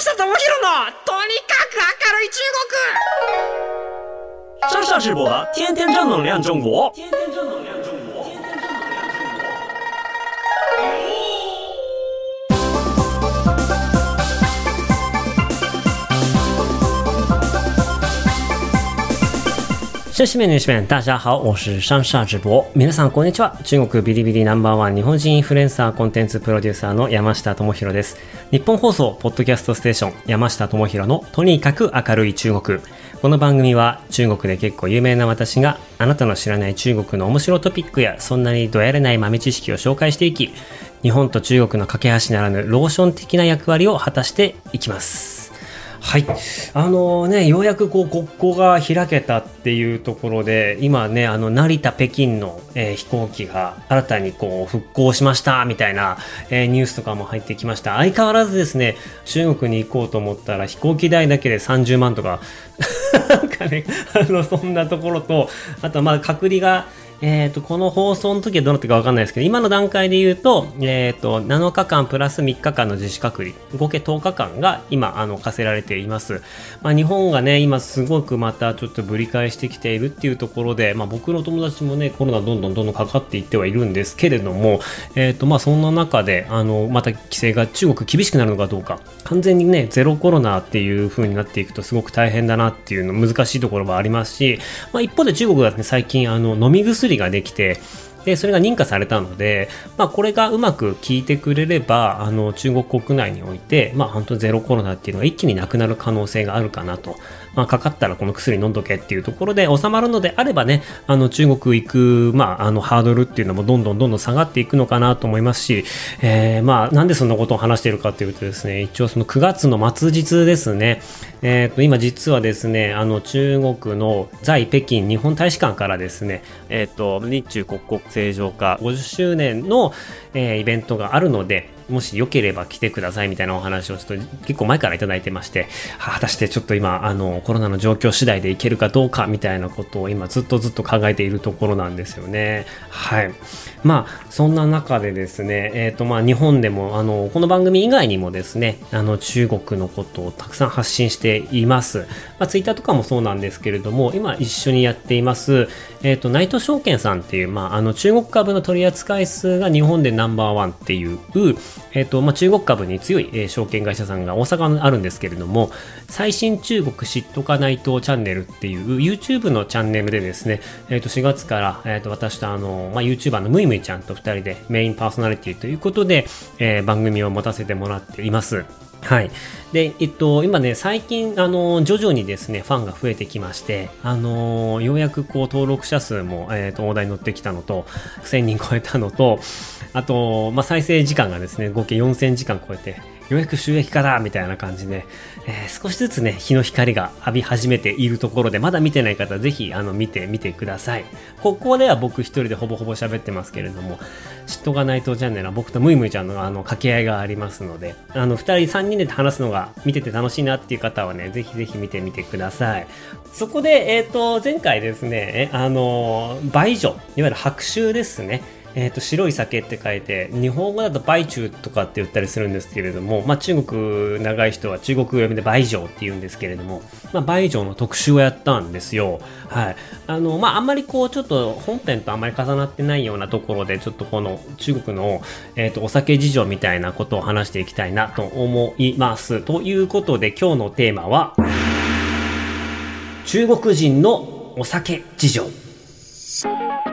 下智博のとにかく明るい中国上上直播的天天正能量中国天天正能量中国 シュシメニュシメン、大家好，我是上下直播。皆さん、こんにちは。中国ビリビリナンバーワン日本人インフルエンサーコンテンツプロデューサーの山下智博です。日本放送、ポッドキャストステーション、山下智博のとにかく明るい中国。この番組は中国で結構有名な私があなたの知らない中国の面白トピックやそんなにどやれない豆知識を紹介していき、日本と中国の架け橋ならぬローション的な役割を果たしていきます。はい。あのね、ようやくこう国交が開けたっていうところで、今ね、あの、成田、北京の、えー、飛行機が新たにこう復興しましたみたいな、えー、ニュースとかも入ってきました。相変わらずですね、中国に行こうと思ったら飛行機代だけで30万とか、なんかね、あの、そんなところと、あとまあ隔離が、えっ、ー、と、この放送の時はどうなったかわかんないですけど、今の段階で言うと、えっ、ー、と、7日間プラス3日間の自主隔離、合計10日間が今、あの、課せられています。まあ、日本がね、今すごくまたちょっとぶり返してきているっていうところで、まあ、僕の友達もね、コロナどんどんどんどんかかっていってはいるんですけれども、えっ、ー、と、まあ、そんな中で、あの、また規制が中国厳しくなるのかどうか、完全にね、ゼロコロナっていう風になっていくとすごく大変だなっていうの難しいところもありますし、まあ、一方で中国はね、最近、あの、飲み薬ができて、で、それが認可されたので、まあ、これがうまく効いてくれれば、あの、中国国内において、まあ、本当ゼロコロナっていうのが一気になくなる可能性があるかなと。まあ、かかったらこの薬飲んどけっていうところで収まるのであればね、あの、中国行く、まあ、あの、ハードルっていうのもどんどんどんどん下がっていくのかなと思いますし、えー、まあ、なんでそんなことを話しているかというとですね、一応その9月の末日ですね、えっ、ー、と、今実はですね、あの、中国の在北京日本大使館からですね、えっ、ー、と、日中国国正常化50周年の、えー、イベントがあるので、もしよければ来てくださいみたいなお話をちょっと結構前から頂いてまして、果たしてちょっと今、あの、コロナの状況次第でいけるかどうかみたいなことを今ずっとずっと考えているところなんですよね。はい。まあ、そんな中でですね、えっ、ー、と、まあ、日本でも、あの、この番組以外にもですね、あの、中国のことをたくさん発信しています。まあ、ツイッターとかもそうなんですけれども、今一緒にやっています、えっ、ー、と、ナイト証券さんっていう、まあ、あの、中国株の取扱い数が日本でナンバーワンっていう、えっ、と、まあ、中国株に強い、えー、証券会社さんが大阪にあるんですけれども、最新中国知っとかないとチャンネルっていう YouTube のチャンネルでですね、えっ、ー、と、4月から、えっ、ー、と、私とあの、まあ、YouTuber のむいむいちゃんと2人でメインパーソナリティということで、えー、番組を持たせてもらっています。はい。で、えっと、今ね、最近、あの、徐々にですね、ファンが増えてきまして、あの、ようやくこう、登録者数も、えっ、と、大台に乗ってきたのと、1000人超えたのと、あと、まあ、再生時間がですね、合計4000時間超えて、ようやく収益化だみたいな感じで、えー、少しずつね、日の光が浴び始めているところで、まだ見てない方、ぜひ、あの、見てみてください。ここでは僕一人でほぼほぼ喋ってますけれども、嫉妬がないとチャンネルは僕とムイムイちゃんのあの掛け合いがありますので、あの、二人三人で話すのが見てて楽しいなっていう方はね、ぜひぜひ見てみてください。そこで、えっ、ー、と、前回ですね、あの、倍以上、いわゆる白州ですね。えーと、白い酒って書いて日本語だとバイチューとかって言ったりするんですけれども、まあ、中国長い人は中国語読みでバイジョーって言うんですけれども、まあ、バイジョーの特集をやったんですよ。はい。あの、まあ、あんまりこう、ちょっと本編とあんまり重なってないようなところで、ちょっとこの中国の、えーと、お酒事情みたいなことを話していきたいなと思います。ということで今日のテーマは、中国人のお酒事情。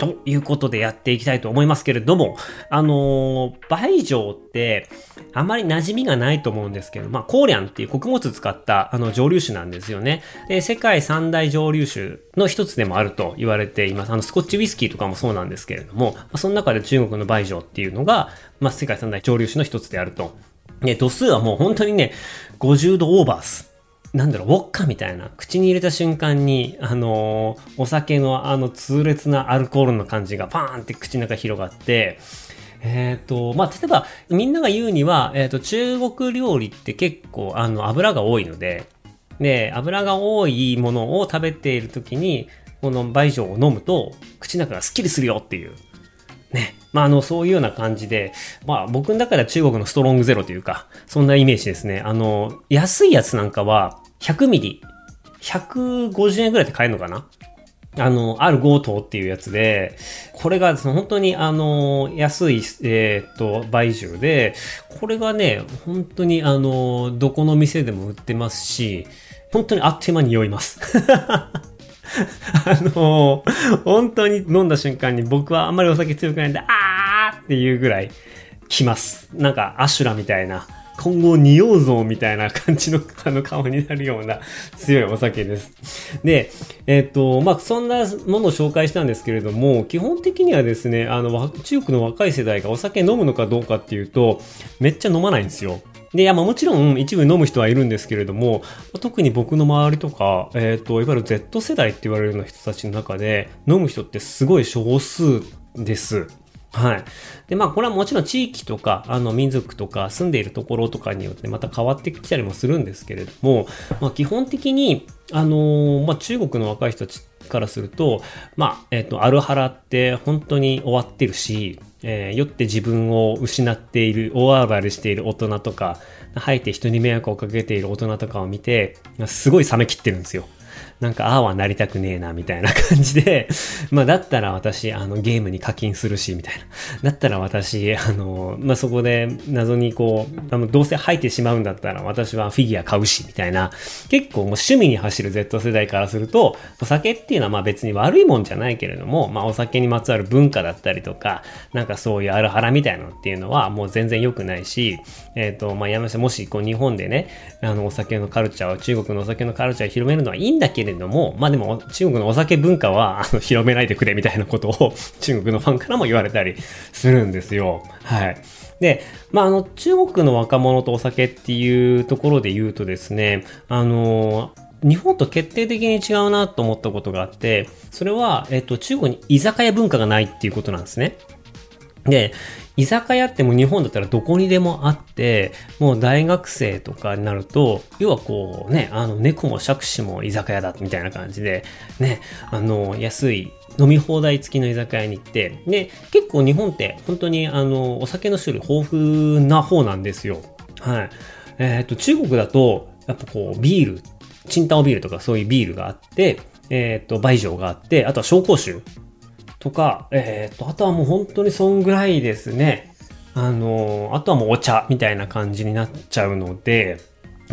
ということでやっていきたいと思いますけれども、あのー、倍上って、あまり馴染みがないと思うんですけど、まあ、コーリャンっていう穀物使ったあの蒸留酒なんですよね。で、世界三大蒸留酒の一つでもあると言われています。あの、スコッチウイスキーとかもそうなんですけれども、まあ、その中で中国の倍上っていうのが、まあ、世界三大蒸留酒の一つであると。ね、度数はもう本当にね、50度オーバース。なんだろう、ウォッカみたいな、口に入れた瞬間に、あのー、お酒のあの痛烈なアルコールの感じがパーンって口の中広がって、えっ、ー、と、まあ、例えば、みんなが言うには、えっ、ー、と、中国料理って結構、あの、油が多いので、で、油が多いものを食べている時に、この倍以上を飲むと、口の中がスッキリするよっていう。ね。まあ、あの、そういうような感じで、まあ、僕の中では中国のストロングゼロというか、そんなイメージですね。あの、安いやつなんかは、100ミリ、150円ぐらいで買えるのかな？あの、ある強盗っていうやつで、これが本当にあの、安い、えー、っと、倍重で、これがね、本当にあの、どこの店でも売ってますし、本当にあっという間に酔います。あの本当に飲んだ瞬間に僕はあんまりお酒強くないんで、あーっていうぐらい来ます。なんかアシュラみたいな。今後匂うぞみたいな感じの あの顔になるような強いお酒です。で、えっ、と、まあ、そんなものを紹介したんですけれども、基本的にはですね、あの、中国の若い世代がお酒飲むのかどうかっていうと、めっちゃ飲まないんですよ。で、いや、まあもちろん一部飲む人はいるんですけれども、特に僕の周りとか、えっ、ー、と、いわゆる Z 世代って言われるような人たちの中で、飲む人ってすごい少数です。はい。で、まあ、これはもちろん地域とか、あの、民族とか、住んでいるところとかによってまた変わってきたりもするんですけれども、まあ、基本的に、あのー、まあ、中国の若い人たちからすると、まあ、えっ、ー、と、アルハラって本当に終わってるし、えー、酔って自分を失っている、大暴れしている大人とか、吐いて人に迷惑をかけている大人とかを見て、すごい冷めきってるんですよ。なんか、ああはなりたくねえな、みたいな感じで、まあ、だったら私、あの、ゲームに課金するし、みたいな。だったら私、あの、まあ、そこで謎にこう、あの、どうせ吐いてしまうんだったら私はフィギュア買うし、みたいな。結構もう趣味に走る Z 世代からすると、お酒っていうのはまあ別に悪いもんじゃないけれども、まあ、お酒にまつわる文化だったりとか、なんかそういうあるはらみたいなのっていうのはもう全然良くないし、えっ、ー、と、まあ、山下、もしこう日本でね、あの、お酒のカルチャーを、中国のお酒のカルチャーを広めるのはいいんだけれども、まあでも中国のお酒文化はあの広めないでくれみたいなことを 中国のファンからも言われたりするんですよ。はい。で、まあ、あの、中国の若者とお酒っていうところで言うとですね、あの、日本と決定的に違うなと思ったことがあって、それは、えっと、中国に居酒屋文化がないっていうことなんですね。で、居酒屋っても日本だったらどこにでもあって、もう大学生とかになると、要はこうね、あの猫も杓子も居酒屋だみたいな感じで、ね、あの安い飲み放題付きの居酒屋に行って、で、結構日本って本当にあのお酒の種類豊富な方なんですよ。はい。えっ、ー、と、中国だと、やっぱこうビール、チンタオビールとかそういうビールがあって、えっ、ー、と、梅ジがあって、あとは紹興酒とか、えっ、と、あとはもう本当にそんぐらいですね。あの、あとはもうお茶みたいな感じになっちゃうので、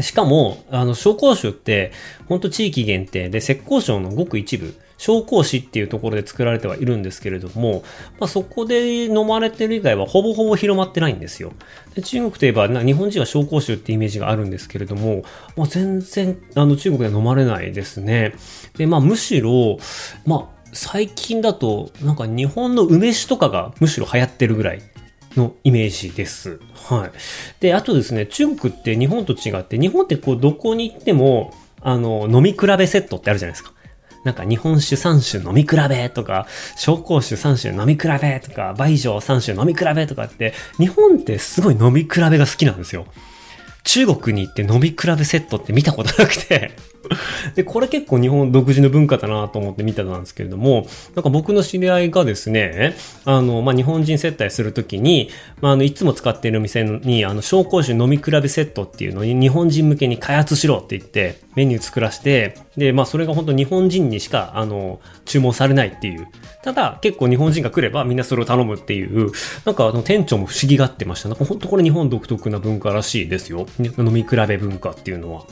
しかも、あの、紹興酒って、本当地域限定で、浙江省のごく一部、紹興酒っていうところで作られてはいるんですけれども、まあ、そこで飲まれてる以外はほぼほぼ広まってないんですよ。で中国といえば、日本人は紹興酒ってイメージがあるんですけれども、まあ、全然、あの、中国では飲まれないですね。で、まあ、むしろ、まあ、最近だと、なんか日本の梅酒とかがむしろ流行ってるぐらいのイメージです。はい。で、あとですね、中国って日本と違って、日本ってこうどこに行っても、あの、飲み比べセットってあるじゃないですか。なんか日本酒3種飲み比べとか、紹興酒3種飲み比べとか、梅ジ3種飲み比べとかって、日本ってすごい飲み比べが好きなんですよ。中国に行って飲み比べセットって見たことなくて で、これ結構日本独自の文化だなと思って見たんですけれども、なんか僕の知り合いがですね、あの、まあ、日本人接待するときに、まあ、あの、いつも使っている店に、あの、紹興酒飲み比べセットっていうのに日本人向けに開発しろって言って、メニュー作らせて、で、まあ、それが本当日本人にしか、あの、注文されないっていう。ただ、結構日本人が来ればみんなそれを頼むっていう、なんかあの、店長も不思議がってました。なんか本当これ日本独特な文化らしいですよ。飲み比べ文化っていうのは。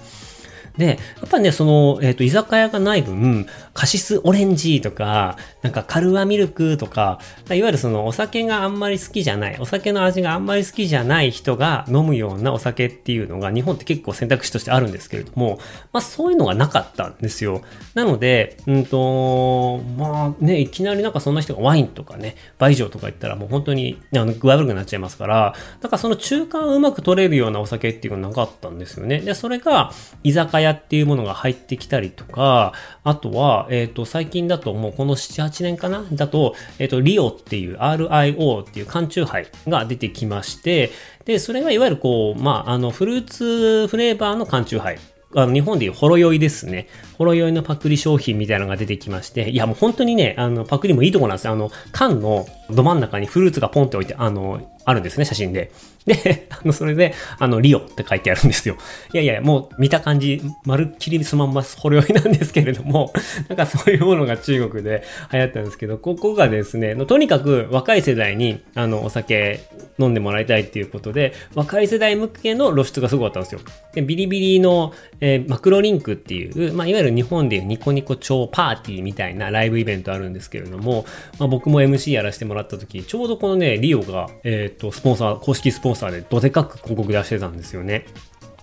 で、やっぱね、その、えっ、ー、と、居酒屋がない分、カシスオレンジとか、なんかカルアミルクとか、いわゆるそのお酒があんまり好きじゃない、お酒の味があんまり好きじゃない人が飲むようなお酒っていうのが日本って結構選択肢としてあるんですけれども、まあそういうのがなかったんですよ。なので、うんと、まあね、いきなりなんかそんな人がワインとかね、倍上とか言ったらもう本当にあの具合悪くなっちゃいますから、なんかその中間をうまく取れるようなお酒っていうのがなかったんですよね。で、それが居酒屋屋っていうものが入ってきたりとか、あとは、えっ、ー、と、最近だともうこの7、8年かな？だと、えっ、ー、と、リオっていう RIO っていう缶中杯が出てきまして、で、それがいわゆるこう、まあ、あの、フルーツフレーバーの缶中杯あの日本でいうほろ酔いですね。ほろ酔いのパクリ商品みたいなのが出てきまして、いやもう本当にね、あの、パクリもいいとこなんですよ。あの、缶のど真ん中にフルーツがポンって置いて、あの、あるんですね、写真で。で、あの、それで、あの、リオって書いてあるんですよ。いやいや、もう見た感じ、まるっきりそのまんまほろ酔いなんですけれども、なんかそういうものが中国で流行ったんですけど、ここがですね、とにかく若い世代に、あの、お酒飲んでもらいたいっていうことで、若い世代向けの露出がすごかったんですよ。でビリビリの、えー、マクロリンクっていう、まあ、いわゆる日本でいうニコニコ超パーティーみたいなライブイベントあるんですけれども、まあ、僕も MC やらせてもらった時、ちょうどこのね、リオが、えっ、と、スポンサー、公式スポンサーでどでかく広告出してたんですよね。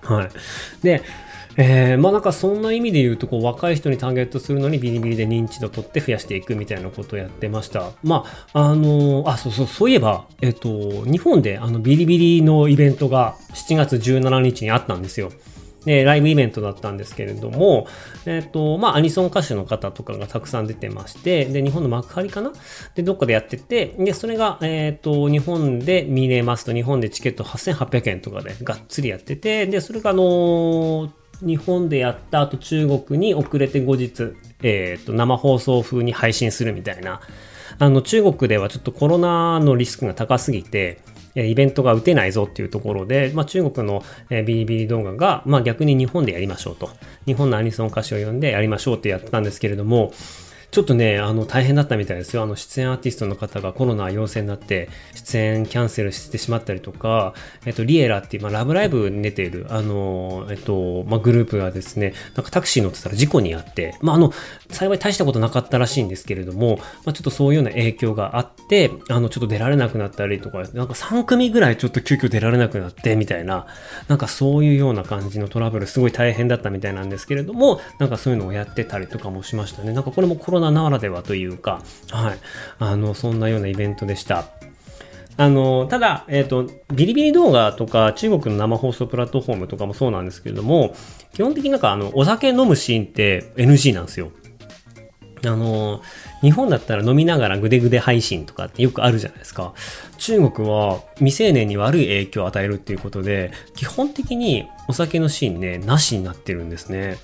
はい。で、えー、まあなんかそんな意味で言うとこう若い人にターゲットするのにビリビリで認知度取って増やしていくみたいなことをやってました。まあ、あのー、あ、そうそう、そういえば、えっ、と、日本であのビリビリのイベントが7月17日にあったんですよ。で、ライブイベントだったんですけれども、えっ、ー、と、まあ、アニソン歌手の方とかがたくさん出てまして、で、日本の幕張かな？で、どっかでやってて、で、それが、えっ、ー、と、日本で見れますと、日本でチケット8800円とかでがっつりやってて、で、それがあのー、日本でやった後中国に遅れて後日、えっ、と、生放送風に配信するみたいな、あの、中国ではちょっとコロナのリスクが高すぎて、イベントが打てないぞっていうところで、まあ、中国のビリビリ動画が、まあ、逆に日本でやりましょうと。日本のアニソン歌手を呼んでやりましょうってやったんですけれども、ちょっとね、あの、大変だったみたいですよ。あの、出演アーティストの方がコロナ陽性になって、出演キャンセルしてしまったりとか、えっと、リエラっていう、まあ、ラブライブに出ている、あの、えっと、まあ、グループがですね、なんかタクシー乗ってたら事故にあって、まあ、あの、幸い大したことなかったらしいんですけれども、まあ、ちょっとそういうような影響があって、あの、ちょっと出られなくなったりとか、なんか3組ぐらいちょっと急遽出られなくなって、みたいな、なんかそういうような感じのトラブル、すごい大変だったみたいなんですけれども、なんかそういうのをやってたりとかもしましたね。なんかこれもコロナならではというか、はい。あの、そんなようなイベントでした。あの、ただ、えっ、ー、と、ビリビリ動画とか中国の生放送プラットフォームとかもそうなんですけれども、基本的になんかあの、お酒飲むシーンって NG なんですよ。あの、日本だったら飲みながらグデグデ配信とかってよくあるじゃないですか。中国は未成年に悪い影響を与えるっていうことで、基本的にお酒のシーンね、なしになってるんですね。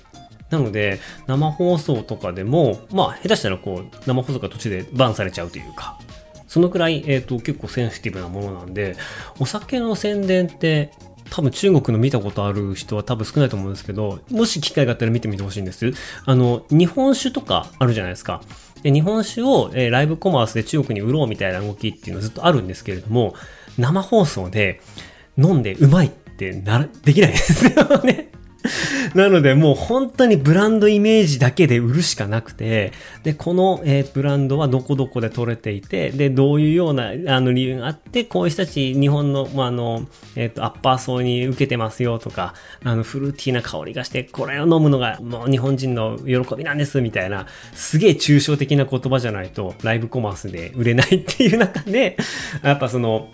なので、生放送とかでも、まあ、下手したらこう、生放送が途中でバンされちゃうというか、そのくらい、えっ、ー、と、結構センシティブなものなんで、お酒の宣伝って、多分中国の見たことある人は多分少ないと思うんですけど、もし機会があったら見てみてほしいんです。あの、日本酒とかあるじゃないですか。で日本酒を、えー、ライブコマースで中国に売ろうみたいな動きっていうのはずっとあるんですけれども、生放送で飲んでうまいってな、できないですよね。なのでもう本当にブランドイメージだけで売るしかなくて、で、この、えー、ブランドはどこどこで取れていて、で、どういうようなあの理由があって、こういう人たち日本の、まあ、あの、えっ、ー、と、アッパー層に受けてますよとか、あの、フルーティーな香りがして、これを飲むのがもう日本人の喜びなんですみたいな、すげえ抽象的な言葉じゃないとライブコマースで売れないっていう中で、やっぱその、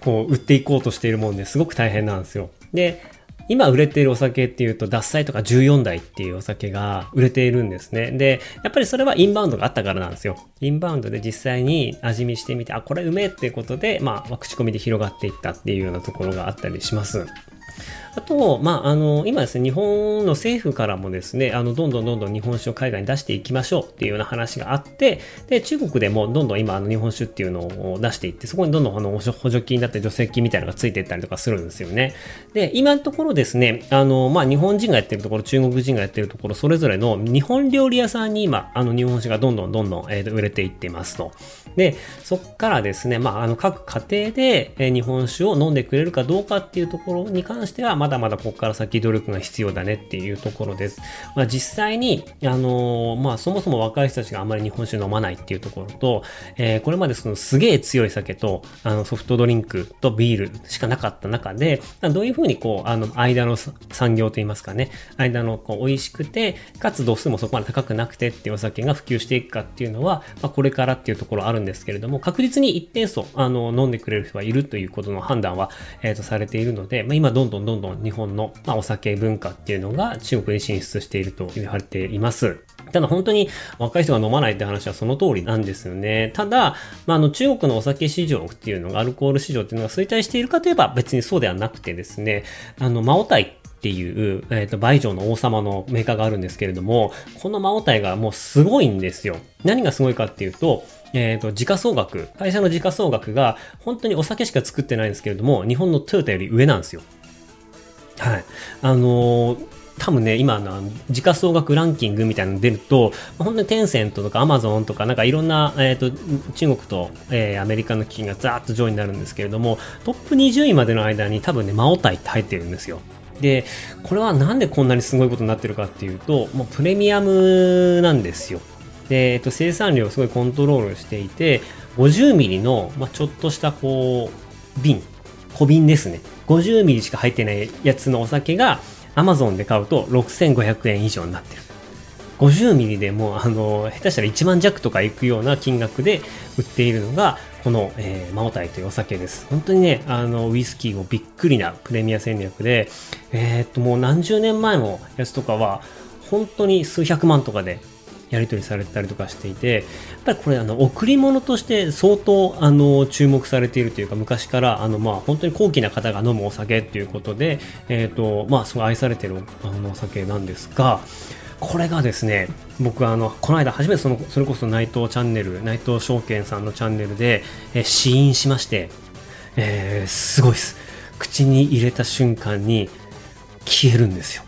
こう、売っていこうとしているもんですごく大変なんですよ。で、今売れているお酒っていうと、獺祭とか14代っていうお酒が売れているんですね。で、やっぱりそれはインバウンドがあったからなんですよ。インバウンドで実際に味見してみて、あ、これうめえっていうことで、まあ、口コミで広がっていったっていうようなところがあったりします。あと、まあ、あの、今ですね、日本の政府からもですね、あの、どんどんどんどん日本酒を海外に出していきましょうっていうような話があって、で、中国でもどんどん今、あの、日本酒っていうのを出していって、そこにどんどんあの、補助金だったり助成金みたいなのがついていったりとかするんですよね。で、今のところですね、あの、まあ、日本人がやってるところ、中国人がやってるところ、それぞれの日本料理屋さんに今、あの、日本酒がどんどんどんどん、えー、売れていってますと。で、そっからですね、まあ、あの、各家庭で、えー、日本酒を飲んでくれるかどうかっていうところに関しては、まだまだここから先努力が必要だねっていうところです。まあ、実際に、あのー、まあ、そもそも若い人たちがあまり日本酒飲まないっていうところと、えー、これまでそのすげえ強い酒と、あの、ソフトドリンクとビールしかなかった中で、どういうふうにこう、あの、間の産業といいますかね、間のこう、美味しくて、かつ度数もそこまで高くなくてっていうお酒が普及していくかっていうのは、まあ、これからっていうところあるんですけれども、確実に一定数、あの、飲んでくれる人はいるということの判断は、えっ、ー、と、されているので、まあ、今どんどんどんどん日本の、まあ、お酒文化っていうのが中国に進出していると言われています。ただ本当に若い人が飲まないって話はその通りなんですよね。ただ、まあ、あの中国のお酒市場っていうのが、アルコール市場っていうのが衰退しているかといえば別にそうではなくてですね、あの、マオタイっていう、えっ、と、バイジョの王様のメーカーがあるんですけれども、このマオタイがもうすごいんですよ。何がすごいかっていうと、えっ、と、時価総額、会社の時価総額が本当にお酒しか作ってないんですけれども、日本のトヨタより上なんですよ。はい。あのー多分ね、今の時価総額ランキングみたいなの出ると、本当にテンセントとかアマゾンとか、なんかいろんな、えっ、と、中国と、えーアメリカの企業がザーッと上位になるんですけれども、トップ20位までの間に多分ね、マオタイって入ってるんですよ。で、これはなんでこんなにすごいことになってるかっていうと、もうプレミアムなんですよ。で、えっと、生産量をすごいコントロールしていて、50ミリの、まあ、ちょっとしたこう、瓶、小瓶ですね。50ミリしか入ってないやつのお酒が、アマゾンで買うと6500円以上になってる。50ミリでもう、あの、下手したら1万弱とかいくような金額で売っているのが、この、えーマオタイというお酒です。本当にね、あの、ウイスキーもびっくりなプレミア戦略で、えーっと、もう何十年前のやつとかは、本当に数百万とかでやり取りされたりとかしていて、やっぱりこれあの贈り物として相当あの注目されているというか昔からあのまあ本当に高貴な方が飲むお酒っていうことで、えっ、とまあすごい愛されてるあのお酒なんですが、これがですね、僕あの、この間初めてその、それこそ内藤チャンネル、内藤証券さんのチャンネルで、えー試飲しまして、えーすごいです。口に入れた瞬間に消えるんですよ。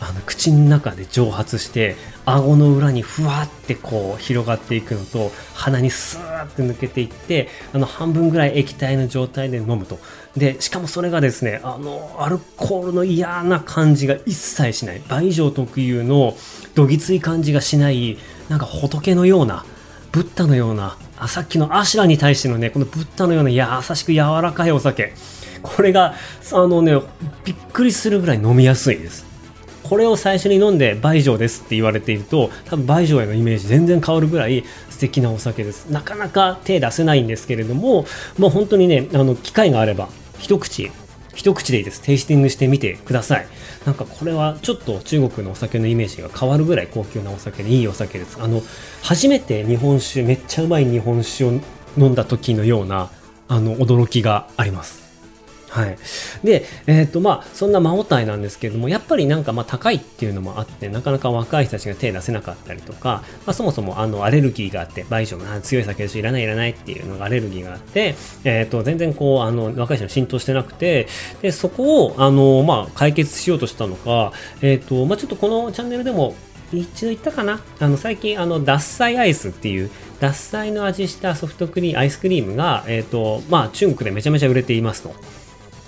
あの口の中で蒸発して顎の裏にふわってこう広がっていくのと鼻にスーって抜けていってあの半分ぐらい液体の状態で飲むと。でしかもそれがですねあのアルコールの嫌な感じが一切しない。倍以上特有のどぎつい感じがしないなんか仏のようなブッダのようなあさっきのアシュラに対してのねこのブッダのような優しく柔らかいお酒。これがあのねびっくりするぐらい飲みやすいです。これを最初に飲んで倍上ですって言われていると多分倍上へのイメージ全然変わるぐらい素敵なお酒です。なかなか手出せないんですけれどももう本当にねあの機会があれば一口一口でいいです。テイスティングしてみてください。なんかこれはちょっと中国のお酒のイメージが変わるぐらい高級なお酒でいいお酒です。あの初めて日本酒めっちゃうまい日本酒を飲んだ時のようなあの驚きがあります。はい。で、えっ、と、まあ、そんなマオタイなんですけれども、やっぱりなんかまあ高いっていうのもあって、なかなか若い人たちが手出せなかったりとか、まあ、そもそもあのアレルギーがあって、倍以上の強い酒でしょいらないいらないっていうのがアレルギーがあって、えっ、と、全然こう、あの、若い人に浸透してなくて、で、そこを、あの、まあ、解決しようとしたのか、えっ、と、まあ、ちょっとこのチャンネルでも、一度言ったかな？あの最近あの獺祭アイスっていう獺祭の味したソフトクリームアイスクリームが、えっとまあ、中国でめちゃめちゃ売れていますと。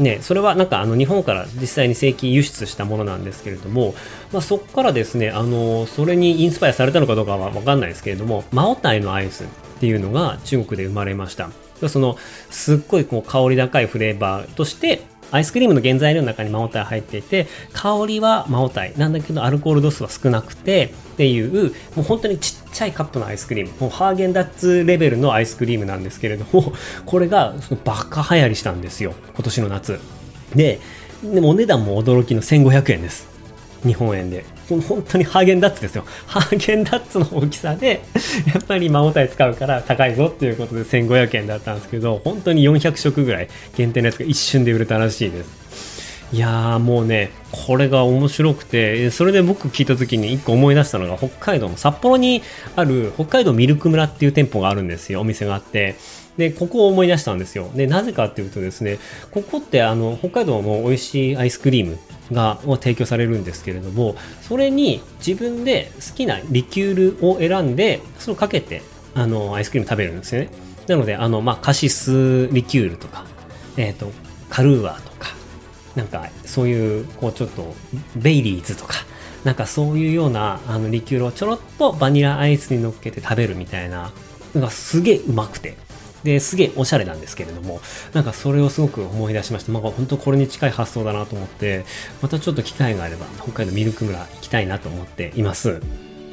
ね、それはなんかあの日本から実際に正規輸出したものなんですけれども、まあ、そこからですねあのそれにインスパイアされたのかどうかは分かんないですけれどもマオタイのアイスっていうのが中国で生まれました。そのすっごいこう香り高いフレーバーとしてアイスクリームの原材料の中にマオタイ入っていて香りはマオタイ。なんだけどアルコール度数は少なくてっていうもう本当にちっちゃいカップのアイスクリーム。もうハーゲンダッツレベルのアイスクリームなんですけれどもこれがそのバカ流行りしたんですよ。今年の夏。ででもお値段も驚きの1500円です。日本円で。本当にハーゲンダッツですよ。ハーゲンダッツの大きさでやっぱりマオタイ使うから高いぞっていうことで1500円だったんですけど本当に400食ぐらい限定のやつが一瞬で売れたらしいです。いやーもうねこれが面白くてそれで僕聞いた時に一個思い出したのが北海道の札幌にある北海道ミルク村っていう店舗があるんですよ。お店があって。でここを思い出したんですよ。でなぜかっていうとですねここってあの北海道の美味しいアイスクリームがを提供されるんですけれどもそれに自分で好きなリキュールを選んでそれをかけてあのアイスクリーム食べるんですよね。なのであの、まあ、カシスリキュールとか、えっとカルーアとかなんかそういうこうちょっとベイリーズとかなんかそういうようなあのリキュールをちょろっとバニラアイスに乗っけて食べるみたいなのがすげえうまくて。ですげえおしゃれなんですけれどもなんかそれをすごく思い出しましたまあ本当これに近い発想だなと思ってまたちょっと機会があれば北海道ミルク村行きたいなと思っています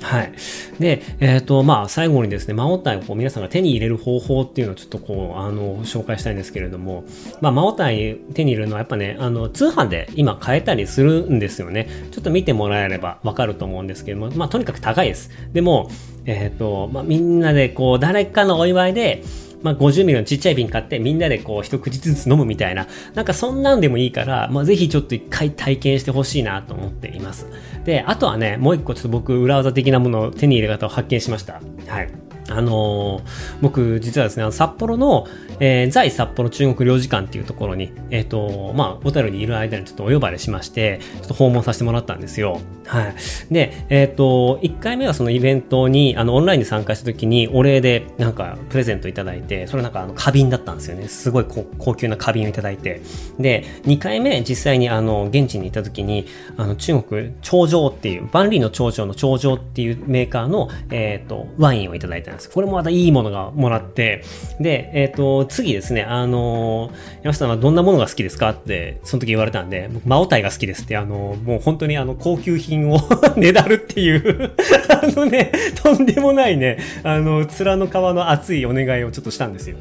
はい。で、えっ、と、まあ、最後にですね、マオタイをこう皆さんが手に入れる方法っていうのをちょっとこう、あの、紹介したいんですけれども、まあ、マオタイ手に入れるのはやっぱね、あの、通販で今買えたりするんですよね。ちょっと見てもらえればわかると思うんですけども、まあ、とにかく高いです。でも、えっ、と、まあ、みんなでこう、誰かのお祝いで、まあ、50ミリのちっちゃい瓶買ってみんなでこう一口ずつ飲むみたいな、なんかそんなんでもいいから、まあ、ぜひちょっと一回体験してほしいなと思っています。で、あとはね、もう一個ちょっと僕、裏技的なものを手に入れ方を発見しました。はい。あのー、僕、実はですね、札幌の、えー、在札幌中国領事館っていうところに、えっ、ー、と、まあ、小樽にいる間にちょっとお呼ばれしまして、ちょっと訪問させてもらったんですよ。はい。で、えっ、ー、と、1回目はそのイベントに、あの、オンラインで参加した時に、お礼で、なんか、プレゼントいただいて、それなんか、あの、花瓶だったんですよね。すごい高級な花瓶をいただいて。で、2回目、実際に、あの、現地に行った時に、あの、中国、長城っていう、万里の長城の長城っていうメーカーの、えっ、と、ワインをいただいたんです。これもまたいいものがもらって、で、えっ、と、次ですね、あの、山下さんはどんなものが好きですかって、その時言われたんで、僕、マオタイが好きですって、あの、もう本当にあの、高級品を ねだるっていう あのね、とんでもないね、あの、面の皮の厚いお願いをちょっとしたんですよ。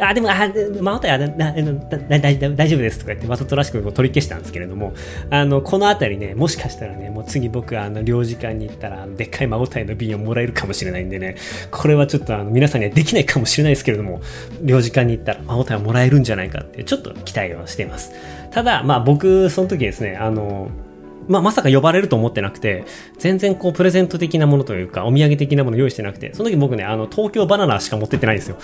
あ、でも、あ、またや、大丈夫ですとか言って、わざとらしく取り消したんですけれども、あの、このあたりね、もしかしたらね、もう次僕、あの、領事館に行ったら、でっかい孫体の瓶をもらえるかもしれないんでね、これはちょっとあの、皆さんにはできないかもしれないですけれども、領事館に行ったら孫体をもらえるんじゃないかって、ちょっと期待をしています。ただ、まあ僕、その時ですね、あの、まあ、まさか呼ばれると思ってなくて、全然こう、プレゼント的なものというか、お土産的なもの用意してなくて、その時僕ね、あの、東京バナナしか持ってってないんですよ。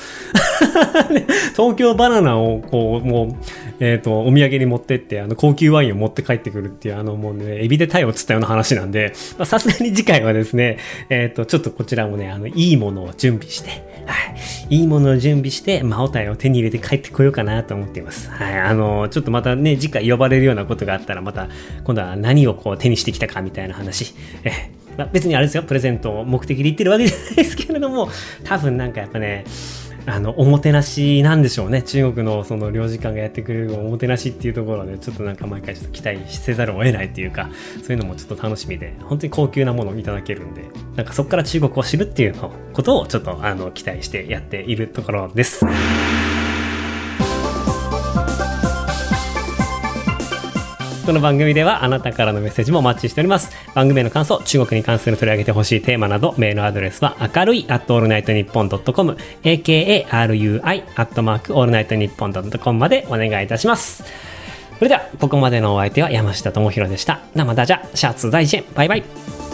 東京バナナを、こう、もう、えっ、ー、と、お土産に持ってって、あの、高級ワインを持って帰ってくるっていう、あの、もうね、エビでタイを釣ったような話なんで、さすがに次回はですね、えっ、ー、と、ちょっとこちらもね、あの、いいものを準備して、はい。いいものを準備して、マオタイを手に入れて帰ってこようかなと思っています。はい。あの、ちょっとまたね、次回呼ばれるようなことがあったら、また、今度は何をこう手にしてきたかみたいな話。えまあ、別にあれですよ、プレゼントを目的で言ってるわけじゃないですけれども、多分なんかやっぱね、あの、おもてなしなんでしょうね。中国のその領事館がやってくれるおもてなしっていうところで、ちょっとなんか毎回ちょっと期待せざるを得ないっていうか、そういうのもちょっと楽しみで、本当に高級なものをいただけるんで、なんかそこから中国を知るっていうのことをちょっとあの、期待してやっているところです。この番組ではあなたからのメッセージもお待ちしております。番組への感想、中国に関する取り上げてほしいテーマなど、メールアドレスは明るい at allnightnippon.com、akarui アットマークオールナイトニッポンドットコムまでお願いいたします。それでは、ここまでのお相手は山下智博でした。生ダジャ、シャツ大臣、バイバイ。